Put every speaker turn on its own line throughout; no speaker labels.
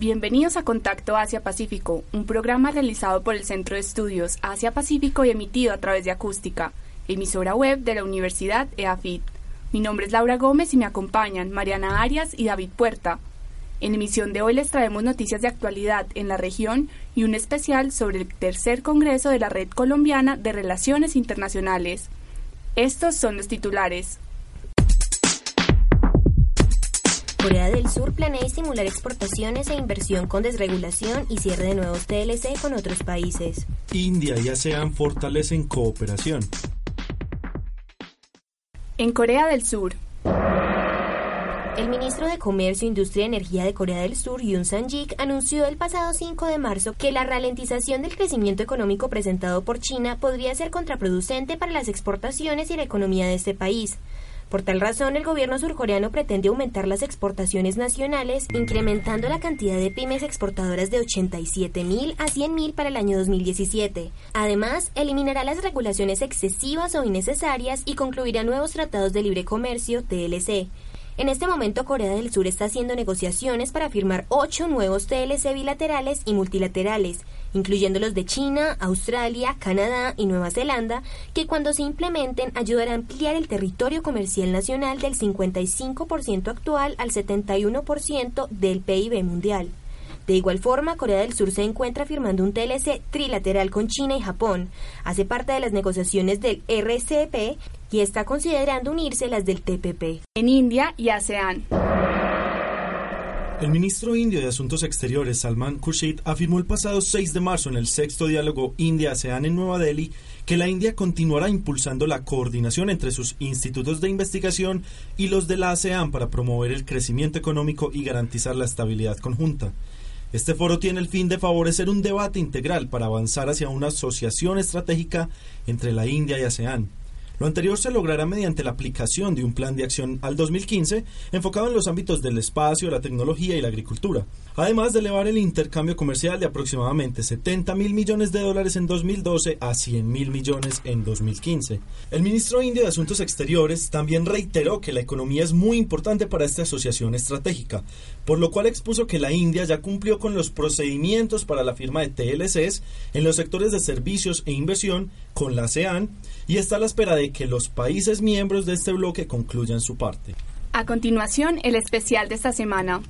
Bienvenidos a Contacto Asia-Pacífico, un programa realizado por el Centro de Estudios Asia-Pacífico y emitido a través de Acústica, emisora web de la Universidad EAFIT. Mi nombre es Laura Gómez y me acompañan Mariana Arias y David Puerta. En emisión de hoy les traemos noticias de actualidad en la región y un especial sobre el tercer Congreso de la Red Colombiana de Relaciones Internacionales. Estos son los titulares.
Corea del Sur planea estimular exportaciones e inversión con desregulación y cierre de nuevos TLC con otros países.
India y ASEAN fortalecen cooperación.
En Corea del Sur.
El ministro de Comercio, Industria y Energía de Corea del Sur, Yoon Sang-jik, anunció el pasado 5 de marzo que la ralentización del crecimiento económico presentado por China podría ser contraproducente para las exportaciones y la economía de este país. Por tal razón, el gobierno surcoreano pretende aumentar las exportaciones nacionales, incrementando la cantidad de pymes exportadoras de 87.000 a 100.000 para el año 2017. Además, eliminará las regulaciones excesivas o innecesarias y concluirá nuevos tratados de libre comercio, TLC. En este momento, Corea del Sur está haciendo negociaciones para firmar ocho nuevos TLC bilaterales y multilaterales, incluyendo los de China, Australia, Canadá y Nueva Zelanda, que cuando se implementen ayudarán a ampliar el territorio comercial nacional del 55% actual al 71% del PIB mundial. De igual forma, Corea del Sur se encuentra firmando un TLC trilateral con China y Japón. Hace parte de las negociaciones del RCP y está considerando unirse las del TPP.
En India y ASEAN.
El ministro indio de Asuntos Exteriores, Salman Khurshid, afirmó el pasado 6 de marzo en el sexto diálogo India-ASEAN en Nueva Delhi que la India continuará impulsando la coordinación entre sus institutos de investigación y los de la ASEAN para promover el crecimiento económico y garantizar la estabilidad conjunta. Este foro tiene el fin de favorecer un debate integral para avanzar hacia una asociación estratégica entre la India y ASEAN. Lo anterior se logrará mediante la aplicación de un plan de acción al 2015 enfocado en los ámbitos del espacio, la tecnología y la agricultura, además de elevar el intercambio comercial de aproximadamente 70 mil millones de dólares en 2012 a 100 mil millones en 2015. El ministro indio de Asuntos Exteriores también reiteró que la economía es muy importante para esta asociación estratégica, por lo cual expuso que la India ya cumplió con los procedimientos para la firma de TLCs en los sectores de servicios e inversión con la ASEAN y está a la espera de que los países miembros de este bloque concluyan su parte.
A continuación, el especial de esta semana.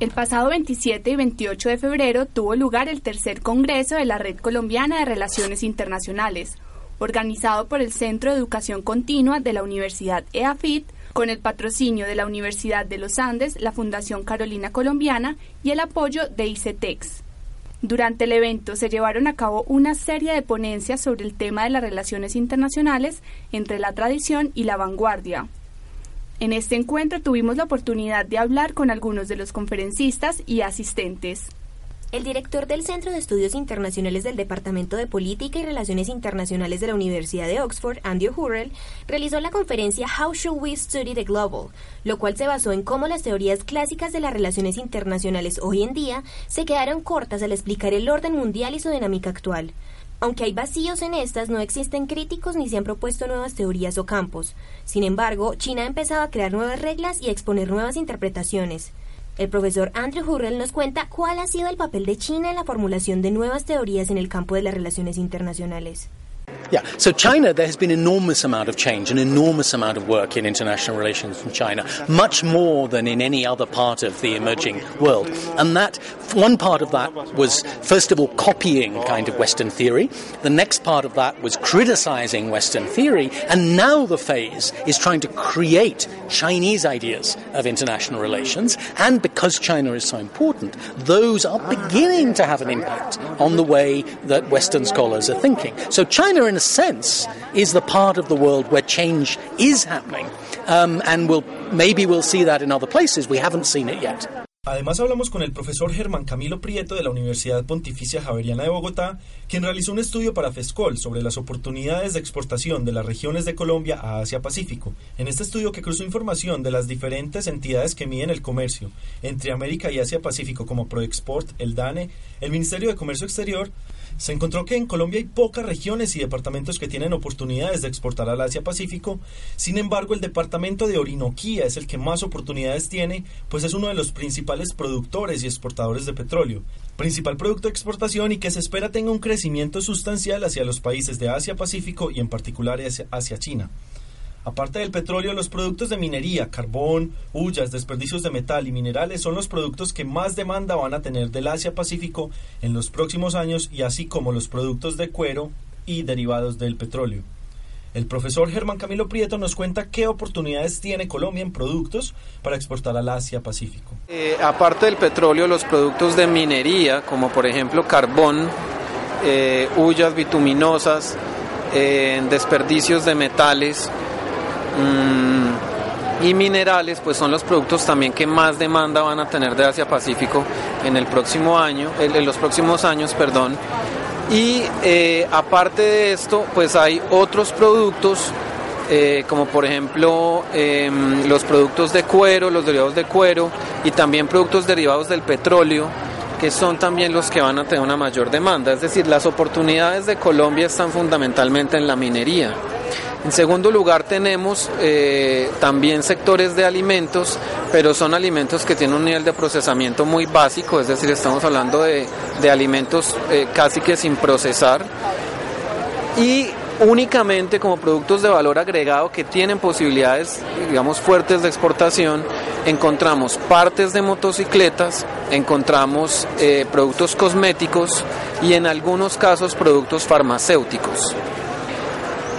El pasado 27 y 28 de febrero tuvo lugar el tercer Congreso de la Red Colombiana de Relaciones Internacionales, organizado por el Centro de Educación Continua de la Universidad EAFIT, con el patrocinio de la Universidad de los Andes, la Fundación Carolina Colombiana y el apoyo de ICETEX. Durante el evento se llevaron a cabo una serie de ponencias sobre el tema de las relaciones internacionales entre la tradición y la vanguardia. En este encuentro tuvimos la oportunidad de hablar con algunos de los conferencistas y asistentes.
El director del Centro de Estudios Internacionales del Departamento de Política y Relaciones Internacionales de la Universidad de Oxford, Andy Hurrell, realizó la conferencia How Should We Study the Global, lo cual se basó en cómo las teorías clásicas de las relaciones internacionales hoy en día se quedaron cortas al explicar el orden mundial y su dinámica actual. Aunque hay vacíos en estas, no existen críticos ni se han propuesto nuevas teorías o campos. Sin embargo, China ha empezado a crear nuevas reglas y a exponer nuevas interpretaciones. El profesor Andrew Hurrell nos cuenta cuál ha sido el papel de China en la formulación de nuevas teorías en el campo de las relaciones internacionales.
Yeah, so China, there has been enormous amount of change, an enormous amount of work in international relations from China, much more than in any other part of the emerging world. And that, one part of that was, first of all, copying kind of Western theory. The next part of that was criticizing Western theory. And now the phase is trying to create Chinese ideas of international relations. And because China is so important, those are beginning to have an impact on the way that Western scholars are thinking. So China, in a sense, is the part of the world where change is happening. Um, and we'll, maybe we'll see that in other places. We haven't seen it yet.
Además hablamos con el profesor Germán Camilo Prieto de la Universidad Pontificia Javeriana de Bogotá, quien realizó un estudio para FESCOL sobre las oportunidades de exportación de las regiones de Colombia a Asia-Pacífico. En este estudio que cruzó información de las diferentes entidades que miden el comercio entre América y Asia-Pacífico como ProExport, el DANE, el Ministerio de Comercio Exterior, se encontró que en Colombia hay pocas regiones y departamentos que tienen oportunidades de exportar al Asia-Pacífico. Sin embargo, el departamento de Orinoquía es el que más oportunidades tiene, pues es uno de los principales productores y exportadores de petróleo, principal producto de exportación y que se espera tenga un crecimiento sustancial hacia los países de Asia-Pacífico y en particular hacia China. Aparte del petróleo, los productos de minería, carbón, hullas, desperdicios de metal y minerales son los productos que más demanda van a tener del Asia-Pacífico en los próximos años y así como los productos de cuero y derivados del petróleo. El profesor Germán Camilo Prieto nos cuenta qué oportunidades tiene Colombia en productos para exportar al Asia-Pacífico.
Eh, aparte del petróleo, los productos de minería, como por ejemplo carbón, eh, hullas bituminosas, eh, desperdicios de metales, y minerales pues son los productos también que más demanda van a tener de Asia Pacífico en el próximo año en los próximos años perdón. Y eh, aparte de esto pues hay otros productos eh, como por ejemplo em, los productos de cuero los derivados de cuero y también productos derivados del petróleo que son también los que van a tener una mayor demanda. Es decir las oportunidades de Colombia están fundamentalmente en la minería en segundo lugar tenemos eh, también sectores de alimentos, pero son alimentos que tienen un nivel de procesamiento muy básico, es decir, estamos hablando de, alimentos eh, casi que sin procesar. Y únicamente como productos de valor agregado que tienen posibilidades, digamos, fuertes de exportación, encontramos partes de motocicletas, encontramos eh, productos cosméticos y en algunos casos productos farmacéuticos.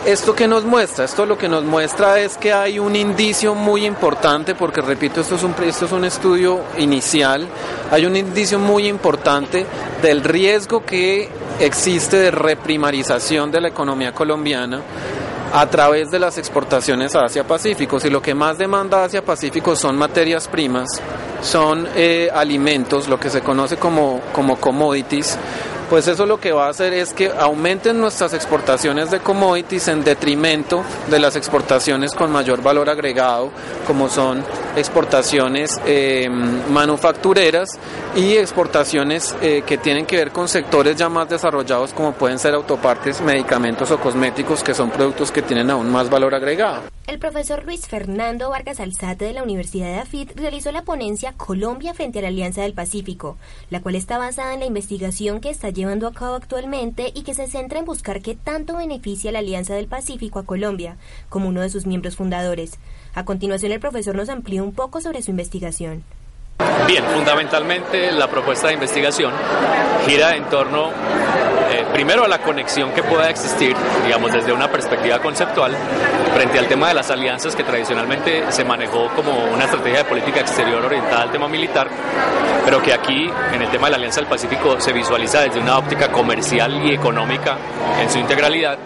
¿Esto que nos muestra? Esto lo que nos muestra es que hay un indicio muy importante, porque repito, esto es un, esto es un estudio inicial, hay un indicio muy importante del riesgo que existe de reprimarización de la economía colombiana a través de las exportaciones a Asia-Pacífico. Si lo que más demanda Asia-Pacífico son materias primas, son eh, alimentos, lo que se conoce como, como commodities, pues eso lo que va a hacer es que aumenten nuestras exportaciones de commodities en detrimento de las exportaciones con mayor valor agregado, como son exportaciones eh, manufactureras y exportaciones eh, que tienen que ver con sectores ya más desarrollados como pueden ser autopartes, medicamentos o cosméticos, que son productos que tienen aún más valor agregado.
El profesor Luis Fernando Vargas Alzate de la Universidad de AFIT realizó la ponencia Colombia frente a la Alianza del Pacífico, la cual está basada en la investigación que está llevando a cabo actualmente y que se centra en buscar qué tanto beneficia la Alianza del Pacífico a Colombia, como uno de sus miembros fundadores. A continuación, el profesor nos amplió un poco sobre su investigación.
Bien, fundamentalmente la propuesta de investigación gira en torno eh, primero a la conexión que pueda existir, digamos, desde una perspectiva conceptual, frente al tema de las alianzas que tradicionalmente se manejó como una estrategia de política exterior orientada al tema militar, pero que aquí, en el tema de la Alianza del Pacífico, se visualiza desde una óptica comercial y económica en su integralidad,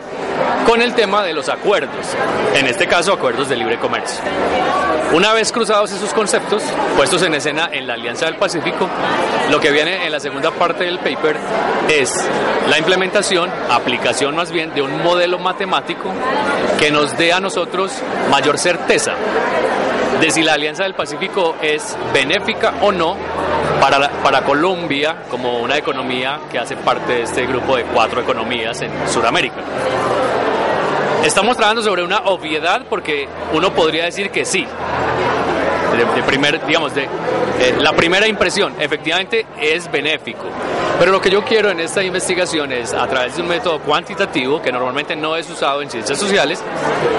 con el tema de los acuerdos, en este caso acuerdos de libre comercio. Una vez cruzados esos conceptos, puestos en escena en la Alianza del Pacífico, lo que viene en la segunda parte del paper es la implementación, aplicación más bien, de un modelo matemático que nos dé a nosotros mayor certeza de si la Alianza del Pacífico es benéfica o no para, para Colombia como una economía que hace parte de este grupo de cuatro economías en Sudamérica. Estamos trabajando sobre una obviedad porque uno podría decir que sí. De, primer, digamos, de eh, la primera impresión, efectivamente es benéfico. Pero lo que yo quiero en esta investigación es, a través de un método cuantitativo, que normalmente no es usado en ciencias sociales,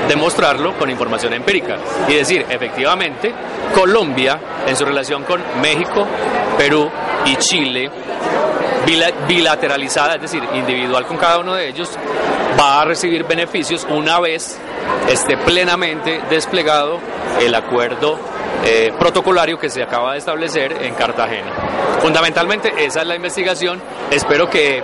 demostrarlo con información empírica. Y decir, efectivamente, Colombia, en su relación con México, Perú y Chile, bilateralizada, es decir, individual con cada uno de ellos, va a recibir beneficios una vez esté plenamente desplegado el acuerdo eh, protocolario que se acaba de establecer en Cartagena. Fundamentalmente esa es la investigación, espero que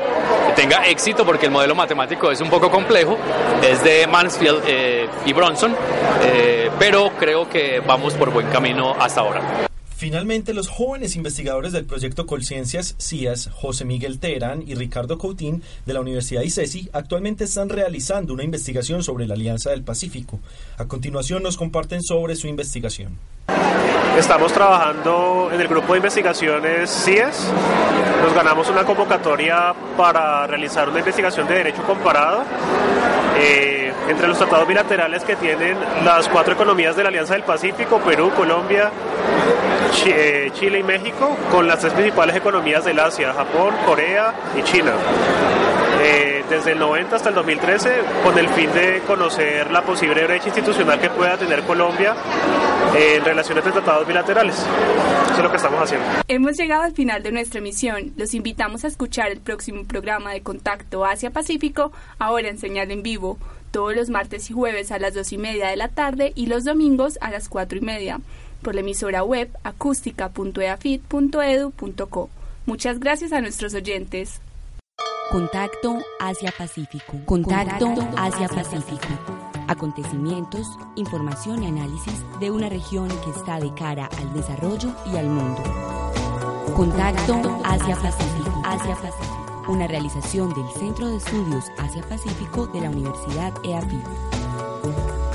tenga éxito porque el modelo matemático es un poco complejo, es de Mansfield eh, y Bronson, eh, pero creo que vamos por buen camino hasta ahora.
Finalmente, los jóvenes investigadores del proyecto Colciencias CIAS, José Miguel Teherán y Ricardo Coutín de la Universidad ICESI, actualmente están realizando una investigación sobre la Alianza del Pacífico. A continuación nos comparten sobre su investigación.
Estamos trabajando en el grupo de investigaciones CIES. Nos ganamos una convocatoria para realizar una investigación de derecho comparado eh, entre los tratados bilaterales que tienen las cuatro economías de la Alianza del Pacífico, Perú, Colombia, eh, Chile y México, con las tres principales economías del Asia, Japón, Corea y China. Eh, desde el 90 hasta el 2013 con el fin de conocer la posible brecha institucional que pueda tener Colombia en relaciones de tratados bilaterales. Eso es lo que estamos haciendo.
Hemos llegado al final de nuestra emisión. Los invitamos a escuchar el próximo programa de Contacto Asia-Pacífico, ahora en señal en vivo, todos los martes y jueves a las dos y media de la tarde y los domingos a las cuatro y media, por la emisora web acústica.eafit.edu.co. Muchas gracias a nuestros oyentes.
Contacto Asia-Pacífico. Contacto Asia-Pacífico. Acontecimientos, información y análisis de una región que está de cara al desarrollo y al mundo. Contacto Asia-Pacífico. Asia-Pacífico. Una realización del Centro de Estudios Asia-Pacífico de la Universidad EAFIT.